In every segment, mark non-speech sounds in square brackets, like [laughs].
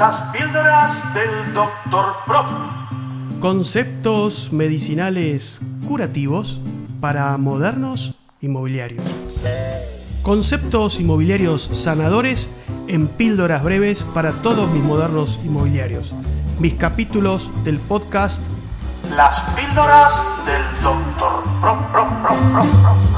Las píldoras del Dr. Prop. Conceptos medicinales curativos para modernos inmobiliarios. Conceptos inmobiliarios sanadores en píldoras breves para todos mis modernos inmobiliarios. Mis capítulos del podcast Las píldoras del Dr. Prop. Prop, Prop, Prop,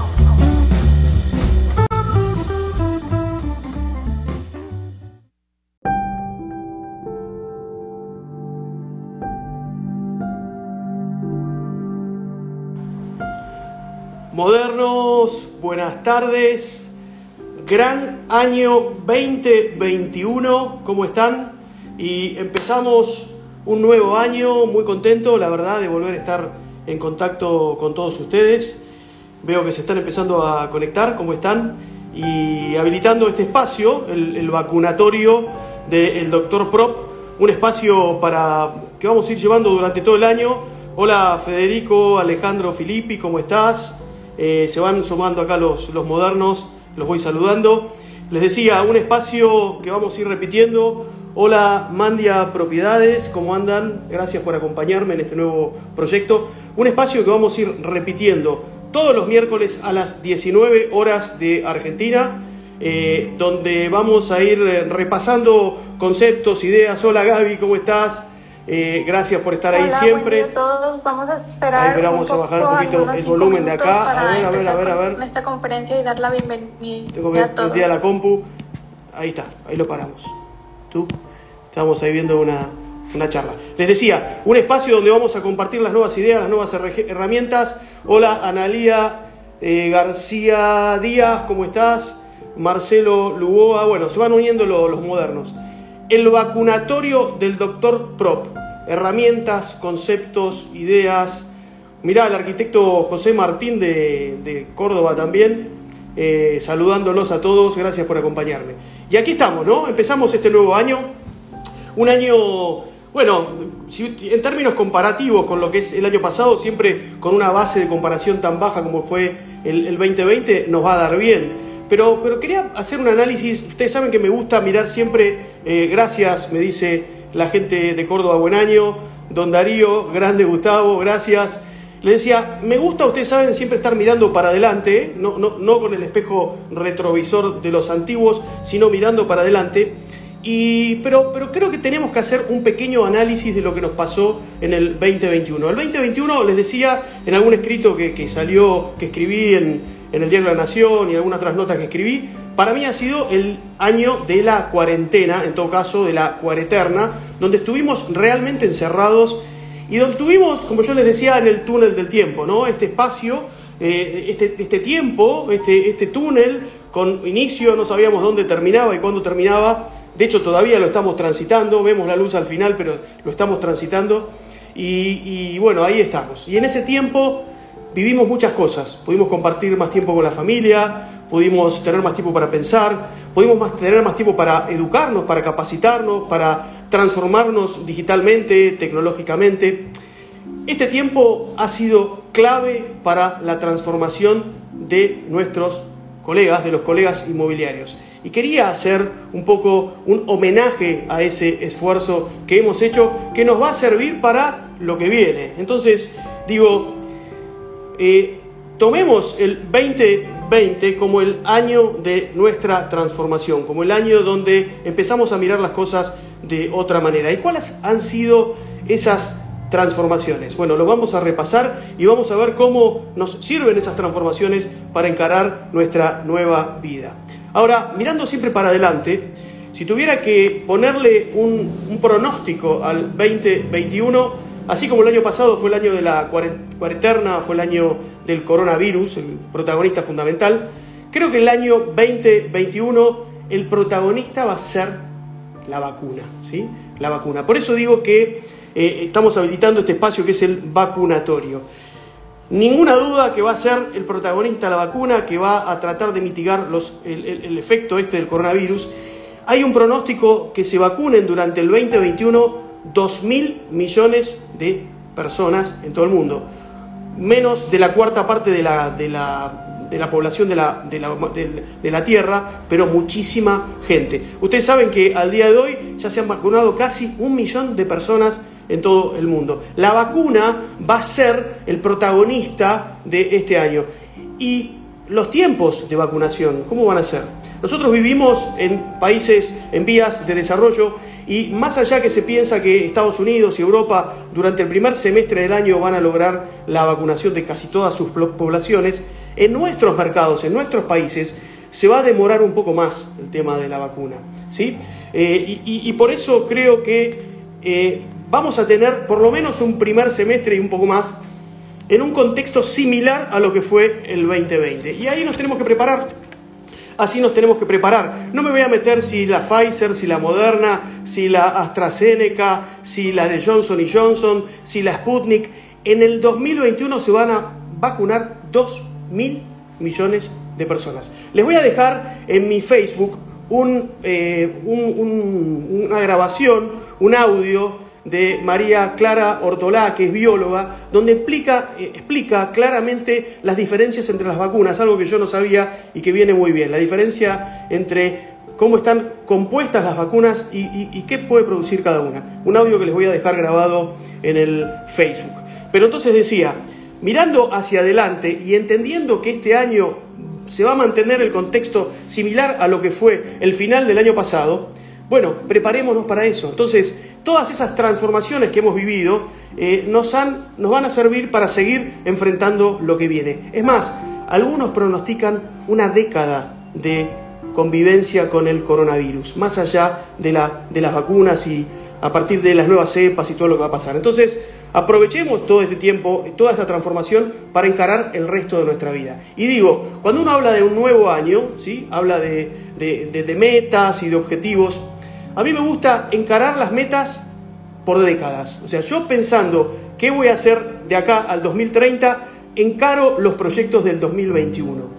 Modernos, buenas tardes. Gran año 2021, ¿cómo están? Y empezamos un nuevo año, muy contento, la verdad, de volver a estar en contacto con todos ustedes. Veo que se están empezando a conectar, ¿cómo están? Y habilitando este espacio, el, vacunatorio del doctor Prop, un espacio para que vamos a ir llevando durante todo el año. Hola Federico, Alejandro, Filippi, ¿cómo estás? Eh, se van sumando acá los, los modernos, los voy saludando. Les decía, un espacio que vamos a ir repitiendo. Hola Mandia Propiedades, ¿cómo andan? Gracias por acompañarme en este nuevo proyecto. Un espacio que vamos a ir repitiendo todos los miércoles a las 19 horas de Argentina, eh, donde vamos a ir eh, repasando conceptos, ideas. Hola Gaby, ¿cómo estás? Eh, gracias por estar ahí siempre. a todos. Vamos a esperar. Ahí, vamos a bajar un poquito el volumen de acá. A ver, a ver, a ver, a ver. Esta conferencia y dar la bienvenida Tengo a todos. la compu. Ahí está, ahí lo paramos. Tú, estamos ahí viendo una, una charla. Les decía, un espacio donde vamos a compartir las nuevas ideas, las nuevas herramientas. Hola, Analía eh, García Díaz, ¿cómo estás? Marcelo Lugoa, bueno, se van uniendo los modernos el vacunatorio del doctor Prop. Herramientas, conceptos, ideas. Mirá, el arquitecto José Martín de, Córdoba también, eh, saludándolos a todos, gracias por acompañarme. Y aquí estamos, ¿no? Empezamos este nuevo año, un año, bueno, en términos comparativos con lo que es el año pasado, siempre con una base de comparación tan baja como fue el, el 2020, nos va a dar bien. Pero, pero quería hacer un análisis. Ustedes saben que me gusta mirar siempre, eh, gracias, me dice la gente de Córdoba, buen año. Don Darío, grande Gustavo, gracias. Le decía, me gusta, ustedes saben, siempre estar mirando para adelante, no, no, no con el espejo retrovisor de los antiguos, sino mirando para adelante. Y, pero, pero creo que tenemos que hacer un pequeño análisis de lo que nos pasó en el 2021. El 2021, les decía en algún escrito que, que salió, que escribí en, en el diario La Nación y algunas otras notas que escribí, para mí ha sido el año de la cuarentena, en todo caso de la cuareterna, donde estuvimos realmente encerrados y donde estuvimos, como yo les decía, en el túnel del tiempo, ¿no? Este espacio, eh, este, este, tiempo, este, este túnel con inicio, no sabíamos dónde terminaba y cuándo terminaba. De hecho, todavía lo estamos transitando, vemos la luz al final, pero lo estamos transitando. Y bueno, ahí estamos. Y en ese tiempo vivimos muchas cosas. Pudimos compartir más tiempo con la familia, pudimos tener más tiempo para pensar, pudimos tener más tiempo para educarnos, para capacitarnos, para transformarnos digitalmente, tecnológicamente. Este tiempo ha sido clave para la transformación de nuestros colegas, de los colegas inmobiliarios. Y quería hacer un poco un homenaje a ese esfuerzo que hemos hecho, que nos va a servir para lo que viene. Entonces, digo, eh, tomemos el 2020 como el año de nuestra transformación, como el año donde empezamos a mirar las cosas de otra manera. ¿Y cuáles han sido esas transformaciones? Bueno, lo vamos a repasar y vamos a ver cómo nos sirven esas transformaciones para encarar nuestra nueva vida. Ahora, mirando siempre para adelante, si tuviera que ponerle un, un pronóstico al 2021, Así como el año pasado fue el año de la cuareterna, fue el año del coronavirus, el protagonista fundamental, creo que el año 2021 el protagonista va a ser la vacuna, ¿sí? La vacuna. Por eso digo que eh, estamos habilitando este espacio que es el vacunatorio. Ninguna duda que va a ser el protagonista la vacuna, que va a tratar de mitigar el, el efecto este del coronavirus. Hay un pronóstico que se vacunen durante el 2021 2 mil millones de personas en todo el mundo. Menos de la cuarta parte de la, de la, de la población de la, de, la, de- la Tierra, pero muchísima gente. Ustedes saben que al día de hoy ya se han vacunado casi un millón de personas en todo el mundo. La vacuna va a ser el protagonista de este año. Y los tiempos de vacunación, ¿cómo van a ser? Nosotros vivimos en países en vías de desarrollo y más allá que se piensa que Estados Unidos y Europa durante el primer semestre del año van a lograr la vacunación de casi todas sus poblaciones, en nuestros mercados, en nuestros países, se va a demorar un poco más el tema de la vacuna. ¿sí? Eh, y por eso creo que eh, vamos a tener por lo menos un primer semestre y un poco más en un contexto similar a lo que fue el 2020. Y ahí nos tenemos que preparar. Así nos tenemos que preparar. No me voy a meter si la Pfizer, si la Moderna, si la AstraZeneca, si la de Johnson y Johnson, si la Sputnik. En el 2021 se van a vacunar 2 mil millones de personas. Les voy a dejar en mi Facebook eh, un- un- una grabación, un audio de María Clara Ortolá, que es bióloga, donde explica, eh, explica claramente las diferencias entre las vacunas, algo que yo no sabía y que viene muy bien, la diferencia entre cómo están compuestas las vacunas y, qué puede producir cada una. Un audio que les voy a dejar grabado en el Facebook. Pero entonces decía, mirando hacia adelante y entendiendo que este año se va a mantener el contexto similar a lo que fue el final del año pasado, bueno, preparémonos para eso. Entonces, todas esas transformaciones que hemos vivido eh, nos, han, nos van a servir para seguir enfrentando lo que viene. Es más, algunos pronostican una década de convivencia con el coronavirus, más allá de, la, de las vacunas y a partir de las nuevas cepas y todo lo que va a pasar. Entonces, aprovechemos todo este tiempo, toda esta transformación para encarar el resto de nuestra vida. Y digo, cuando uno habla de un nuevo año, ¿sí? habla de, de- de- de metas y de objetivos, a mí me gusta encarar las metas por décadas. O sea, yo pensando qué voy a hacer de acá al 2030, encaro los proyectos del 2021.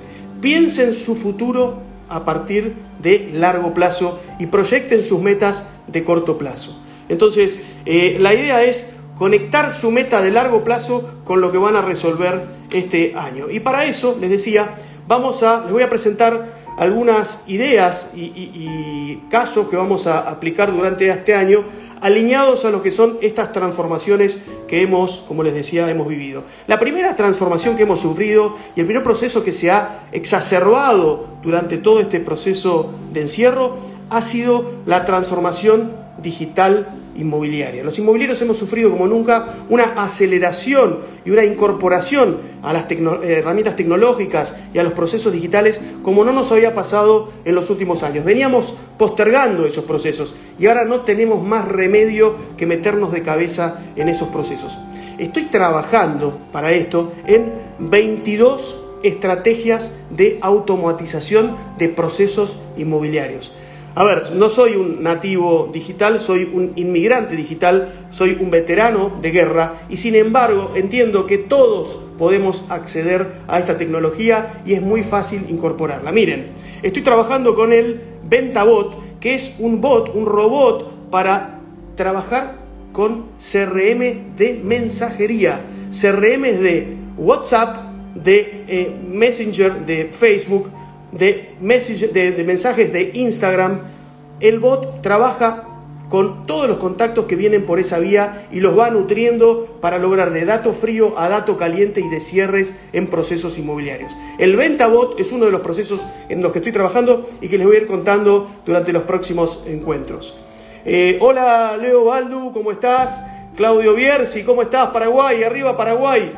Piensen su futuro a partir de largo plazo y proyecten sus metas de corto plazo. Entonces, eh, la idea es conectar su meta de largo plazo con lo que van a resolver este año. Y para eso, les decía, vamos a, les voy a presentar algunas ideas y, casos que vamos a aplicar durante este año alineados a lo que son estas transformaciones que hemos, como les decía, hemos vivido. La primera transformación que hemos sufrido y el primer proceso que se ha exacerbado durante todo este proceso de encierro ha sido la transformación digital Los inmobiliarios hemos sufrido como nunca una aceleración y una incorporación a las eh, herramientas tecnológicas y a los procesos digitales como no nos había pasado en los últimos años. Veníamos postergando esos procesos y ahora no tenemos más remedio que meternos de cabeza en esos procesos. Estoy trabajando para esto en 22 estrategias de automatización de procesos inmobiliarios. A ver, no soy un nativo digital, soy un inmigrante digital, soy un veterano de guerra y sin embargo entiendo que todos podemos acceder a esta tecnología y es muy fácil incorporarla. Miren, estoy trabajando con el VentaBot, que es un bot, un robot para trabajar con CRM de mensajería, CRM de WhatsApp, de eh, Messenger, de Facebook, de, mensajes de Instagram, el bot trabaja con todos los contactos que vienen por esa vía y los va nutriendo para lograr de dato frío a dato caliente y de cierres en procesos inmobiliarios. El VentaBot es uno de los procesos en los que estoy trabajando y que les voy a ir contando durante los próximos encuentros. Eh, hola Leo Baldu, ¿cómo estás? Claudio Bierzi, ¿cómo estás? Paraguay, arriba Paraguay.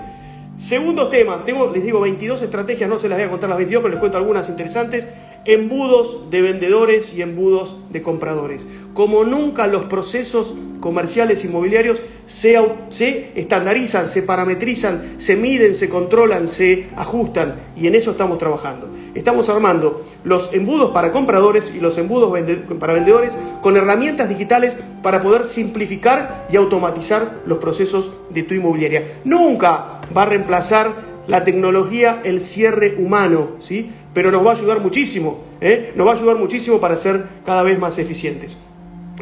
Segundo tema, tengo, les digo 22 estrategias, no se las voy a contar las 22, pero les cuento algunas interesantes. Embudos de vendedores y embudos de compradores. Como nunca los procesos comerciales inmobiliarios se, se estandarizan, se parametrizan, se miden, se controlan, se ajustan y en eso estamos trabajando. Estamos armando los embudos para compradores y los embudos para vendedores con herramientas digitales para poder simplificar y automatizar los procesos de tu inmobiliaria. Nunca va a reemplazar la tecnología el cierre humano, ¿sí? Pero nos va a ayudar muchísimo, ¿eh? Nos va a ayudar muchísimo para ser cada vez más eficientes.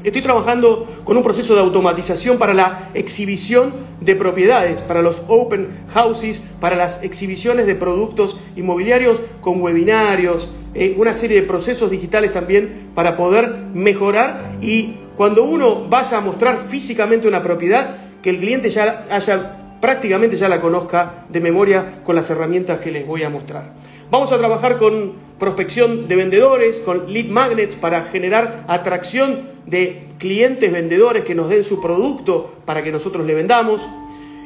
Estoy trabajando con un proceso de automatización para la exhibición de propiedades, para los open houses, para las exhibiciones de productos inmobiliarios con webinarios, eh, una serie de procesos digitales también para poder mejorar y cuando uno vaya a mostrar físicamente una propiedad, que el cliente ya haya prácticamente ya la conozca de memoria con las herramientas que les voy a mostrar. Vamos a trabajar con prospección de vendedores, con lead magnets para generar atracción de clientes vendedores que nos den su producto para que nosotros le vendamos.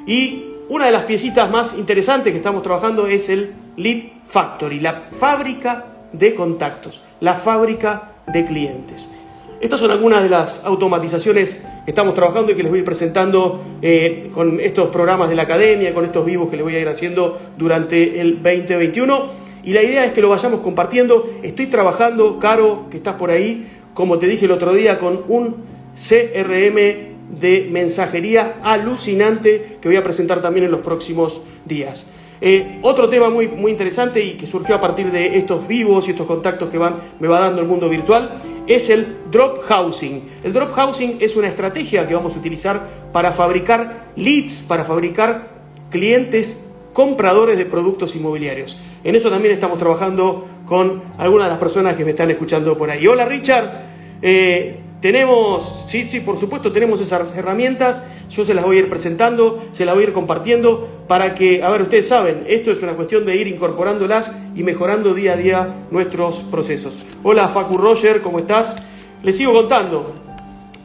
Y una de las piecitas más interesantes que estamos trabajando es el Lead Factory, la fábrica de contactos, la fábrica de clientes. Estas son algunas de las automatizaciones estamos trabajando y que les voy a ir presentando eh, con estos programas de la academia, con estos vivos que les voy a ir haciendo durante el 2021. Y la idea es que lo vayamos compartiendo. Estoy trabajando, Caro, que estás por ahí, como te dije el otro día, con un CRM de mensajería alucinante que voy a presentar también en los próximos días. Eh, otro tema muy, muy interesante y que surgió a partir de estos vivos y estos contactos que van, me va dando el mundo virtual es el drop housing. El drop housing es una estrategia que vamos a utilizar para fabricar leads, para fabricar clientes compradores de productos inmobiliarios. En eso también estamos trabajando con algunas de las personas que me están escuchando por ahí. Hola Richard, eh, tenemos, sí, sí, por supuesto, tenemos esas herramientas. Yo se las voy a ir presentando, se las voy a ir compartiendo para que, a ver, ustedes saben, esto es una cuestión de ir incorporándolas y mejorando día a día nuestros procesos. Hola Facu Roger, ¿cómo estás? Les sigo contando.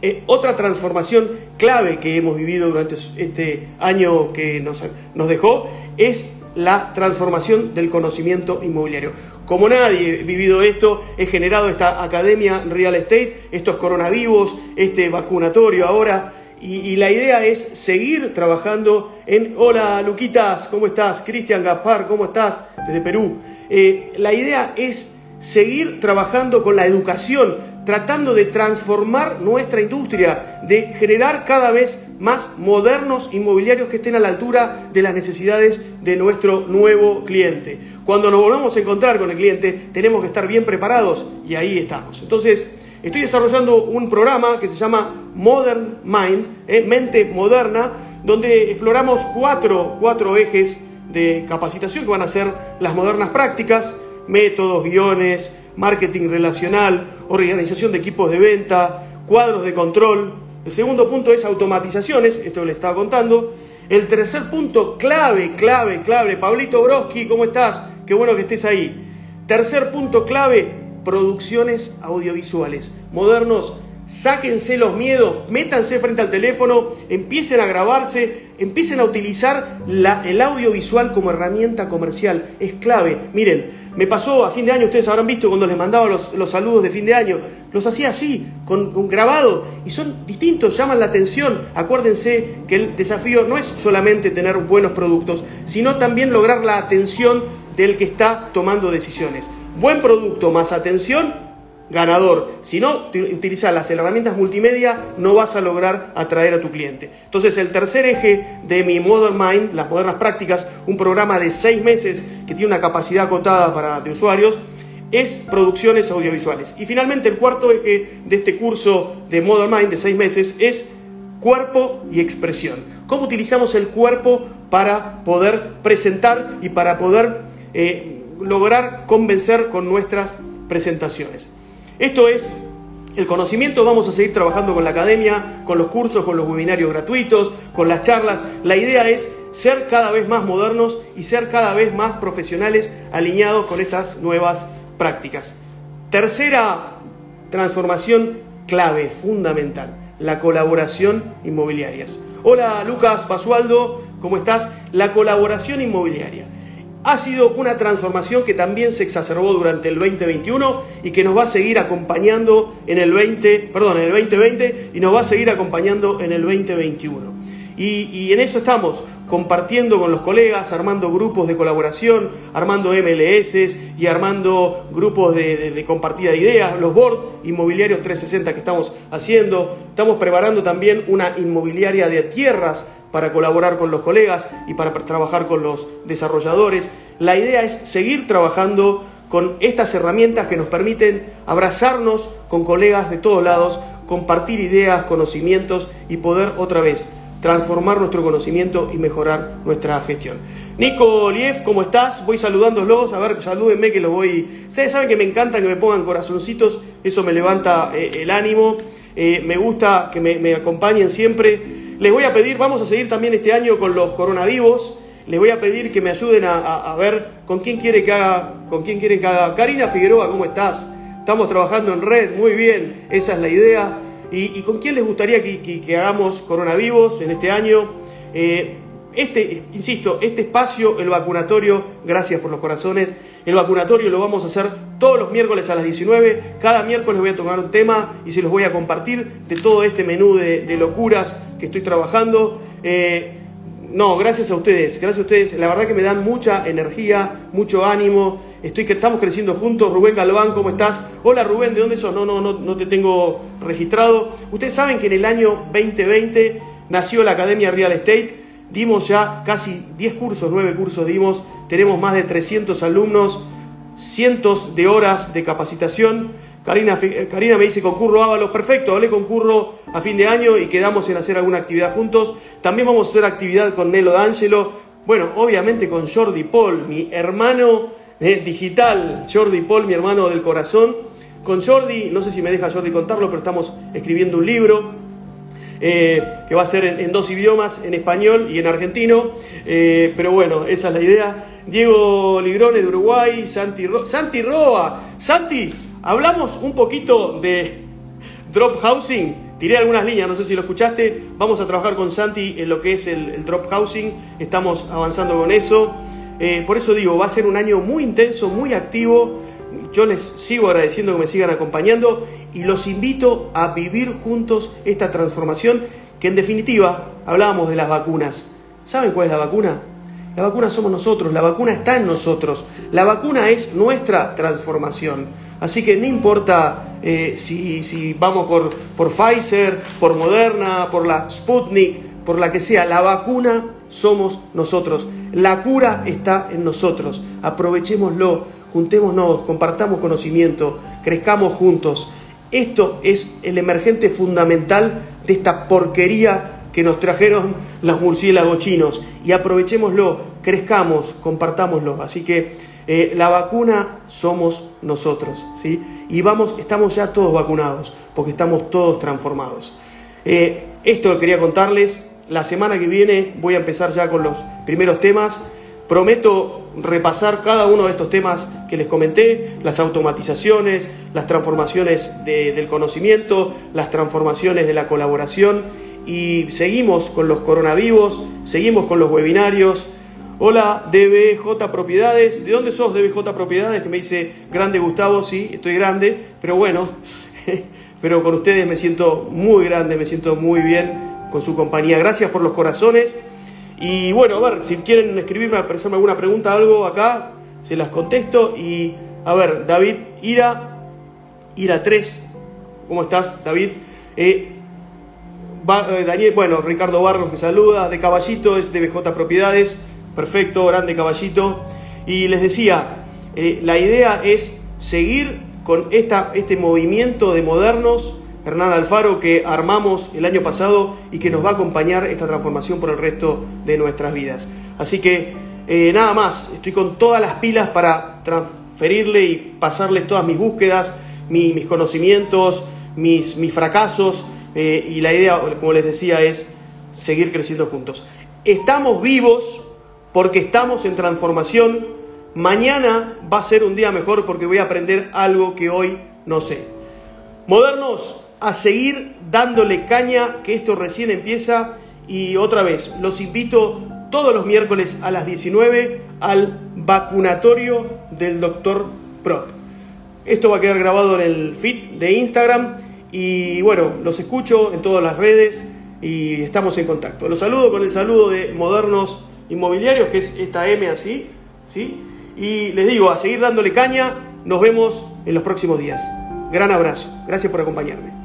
Eh, otra transformación clave que hemos vivido durante este año que nos, nos dejó es la transformación del conocimiento inmobiliario. Como nadie ha vivido esto, he generado esta academia real estate, estos coronavirus, este vacunatorio ahora, y, la idea es seguir trabajando en... Hola Luquitas, ¿cómo estás? Cristian Gaspar, ¿cómo estás? Desde Perú. Eh, la idea es seguir trabajando con la educación, tratando de transformar nuestra industria, de generar cada vez más modernos inmobiliarios que estén a la altura de las necesidades de nuestro nuevo cliente. Cuando nos volvemos a encontrar con el cliente, tenemos que estar bien preparados y ahí estamos. Entonces, estoy desarrollando un programa que se llama Modern Mind, eh, mente moderna, donde exploramos cuatro, cuatro ejes de capacitación que van a ser las modernas prácticas, métodos, guiones, marketing relacional, organización de equipos de venta, cuadros de control. El segundo punto es automatizaciones, esto le estaba contando. El tercer punto, clave, clave, clave. Pablito Broski, ¿cómo estás? Qué bueno que estés ahí. Tercer punto clave, producciones audiovisuales. Modernos, sáquense los miedos, métanse frente al teléfono, empiecen a grabarse, empiecen a utilizar el audiovisual como herramienta comercial. Es clave. Miren, me pasó a fin de año, ustedes habrán visto cuando les mandaba los, saludos de fin de año, los hacía así, con, grabado, y son distintos, llaman la atención. Acuérdense que el desafío no es solamente tener buenos productos, sino también lograr la atención del que está tomando decisiones. Buen producto más atención ganador. Si no utilizas las herramientas multimedia, no vas a lograr atraer a tu cliente. Entonces, el tercer eje de mi Modern Mind, las modernas prácticas, un programa de seis meses que tiene una capacidad acotada para de usuarios, es producciones audiovisuales. Y finalmente, el cuarto eje de este curso de Modern Mind de seis meses es cuerpo y expresión. ¿Cómo utilizamos el cuerpo para poder presentar y para poder eh, lograr convencer con nuestras presentaciones? Esto es el conocimiento, vamos a seguir trabajando con la academia, con los cursos, con los webinarios gratuitos, con las charlas. La idea es ser cada vez más modernos y ser cada vez más profesionales alineados con estas nuevas prácticas. Tercera transformación clave, fundamental, la colaboración inmobiliaria. Hola Lucas Basualdo, ¿cómo estás? La colaboración inmobiliaria ha sido una transformación que también se exacerbó durante el 2021 y que nos va a seguir acompañando en el 20, perdón, en el 2020 y nos va a seguir acompañando en el 2021. Y, en eso estamos, compartiendo con los colegas, armando grupos de colaboración, armando MLS y armando grupos de, de, compartida de ideas, los board inmobiliarios 360 que estamos haciendo. Estamos preparando también una inmobiliaria de tierras para colaborar con los colegas y para trabajar con los desarrolladores. La idea es seguir trabajando con estas herramientas que nos permiten abrazarnos con colegas de todos lados, compartir ideas, conocimientos y poder otra vez transformar nuestro conocimiento y mejorar nuestra gestión. Nico Lief, ¿cómo estás? Voy saludándolos, a ver, salúdenme que los voy... Ustedes saben que me encanta que me pongan corazoncitos, eso me levanta eh, el ánimo, eh, me gusta que me, acompañen siempre. Les voy a pedir, vamos a seguir también este año con los coronavirus, les voy a pedir que me ayuden a, a- a ver con quién quiere que haga, con quién quieren que haga. Karina Figueroa, ¿cómo estás? Estamos trabajando en red, muy bien, esa es la idea. ¿Y, con quién les gustaría que, hagamos coronavirus en este año? Eh, este, insisto, este espacio, el vacunatorio, gracias por los corazones, el vacunatorio lo vamos a hacer todos los miércoles a las 19. Cada miércoles voy a tomar un tema y se los voy a compartir de todo este menú de, de locuras que estoy trabajando. Eh, no, gracias a ustedes, gracias a ustedes. La verdad que me dan mucha energía, mucho ánimo. Estoy que estamos creciendo juntos. Rubén Galván, ¿cómo estás? Hola Rubén, ¿de dónde sos? No, no, no, no te tengo registrado. Ustedes saben que en el año 2020 nació la Academia Real Estate. Dimos ya casi 10 cursos, 9 cursos dimos. Tenemos más de 300 alumnos, cientos de horas de capacitación. Karina, Fi- Karina me dice concurro Ábalos, perfecto, hablé con Curro a fin de año y quedamos en hacer alguna actividad juntos. También vamos a hacer actividad con Nelo D'Angelo, bueno, obviamente con Jordi Paul, mi hermano eh, digital, Jordi Paul, mi hermano del corazón. Con Jordi, no sé si me deja Jordi contarlo, pero estamos escribiendo un libro eh, que va a ser en, dos idiomas, en español y en argentino. Eh, pero bueno, esa es la idea. Diego Ligrone de Uruguay, Santi, Ro- Santi Roa. Santi, hablamos un poquito de drop housing. Tiré algunas líneas, no sé si lo escuchaste. Vamos a trabajar con Santi en lo que es el, drop housing. Estamos avanzando con eso. Eh, por eso digo, va a ser un año muy intenso, muy activo. Yo les sigo agradeciendo que me sigan acompañando y los invito a vivir juntos esta transformación que en definitiva hablábamos de las vacunas. ¿Saben cuál es la vacuna? La vacuna somos nosotros, la vacuna está en nosotros, la vacuna es nuestra transformación. Así que no importa eh, si, si vamos por, por Pfizer, por Moderna, por la Sputnik, por la que sea, la vacuna somos nosotros. La cura está en nosotros. Aprovechémoslo, juntémonos, compartamos conocimiento, crezcamos juntos. Esto es el emergente fundamental de esta porquería que nos trajeron los murciélagos chinos. Y aprovechémoslo, crezcamos, compartámoslo. Así que eh, la vacuna somos nosotros, ¿sí? Y vamos, estamos ya todos vacunados, porque estamos todos transformados. Eh, esto quería contarles. La semana que viene voy a empezar ya con los primeros temas. Prometo repasar cada uno de estos temas que les comenté, las automatizaciones, las transformaciones de- del conocimiento, las transformaciones de la colaboración y seguimos con los coronavirus, seguimos con los webinarios. Hola DBJ Propiedades, ¿de dónde sos DBJ Propiedades? Que me dice grande Gustavo, sí, estoy grande, pero bueno, [laughs] pero con ustedes me siento muy grande, me siento muy bien con su compañía. Gracias por los corazones. Y bueno, a ver, si quieren escribirme, hacerme alguna pregunta, algo acá, se las contesto. Y a ver, David Ira, Ira 3, ¿cómo estás, David? Eh, eh, Daniel, bueno, Ricardo Barros que saluda, de Caballito es de Propiedades, perfecto, grande Caballito. Y les decía, eh, la idea es seguir con esta, este movimiento de modernos, Hernán Alfaro, que armamos el año pasado y que nos va a acompañar esta transformación por el resto de nuestras vidas. Así que eh, nada más, estoy con todas las pilas para transferirle y pasarles todas mis búsquedas, mi- mis conocimientos, mis, mis fracasos. eh, y la idea, como les decía, es seguir creciendo juntos. Estamos vivos porque estamos en transformación. Mañana va a ser un día mejor porque voy a aprender algo que hoy no sé. Modernos, a seguir dándole caña, que esto recién empieza. Y otra vez, los invito todos los miércoles a las 19 al vacunatorio del doctor Prop. Esto va a quedar grabado en el feed de Instagram. Y bueno, los escucho en todas las redes y estamos en contacto. Los saludo con el saludo de Modernos Inmobiliarios, que es esta M así, ¿sí? Y les digo, a seguir dándole caña, nos vemos en los próximos días. Gran abrazo, gracias por acompañarme.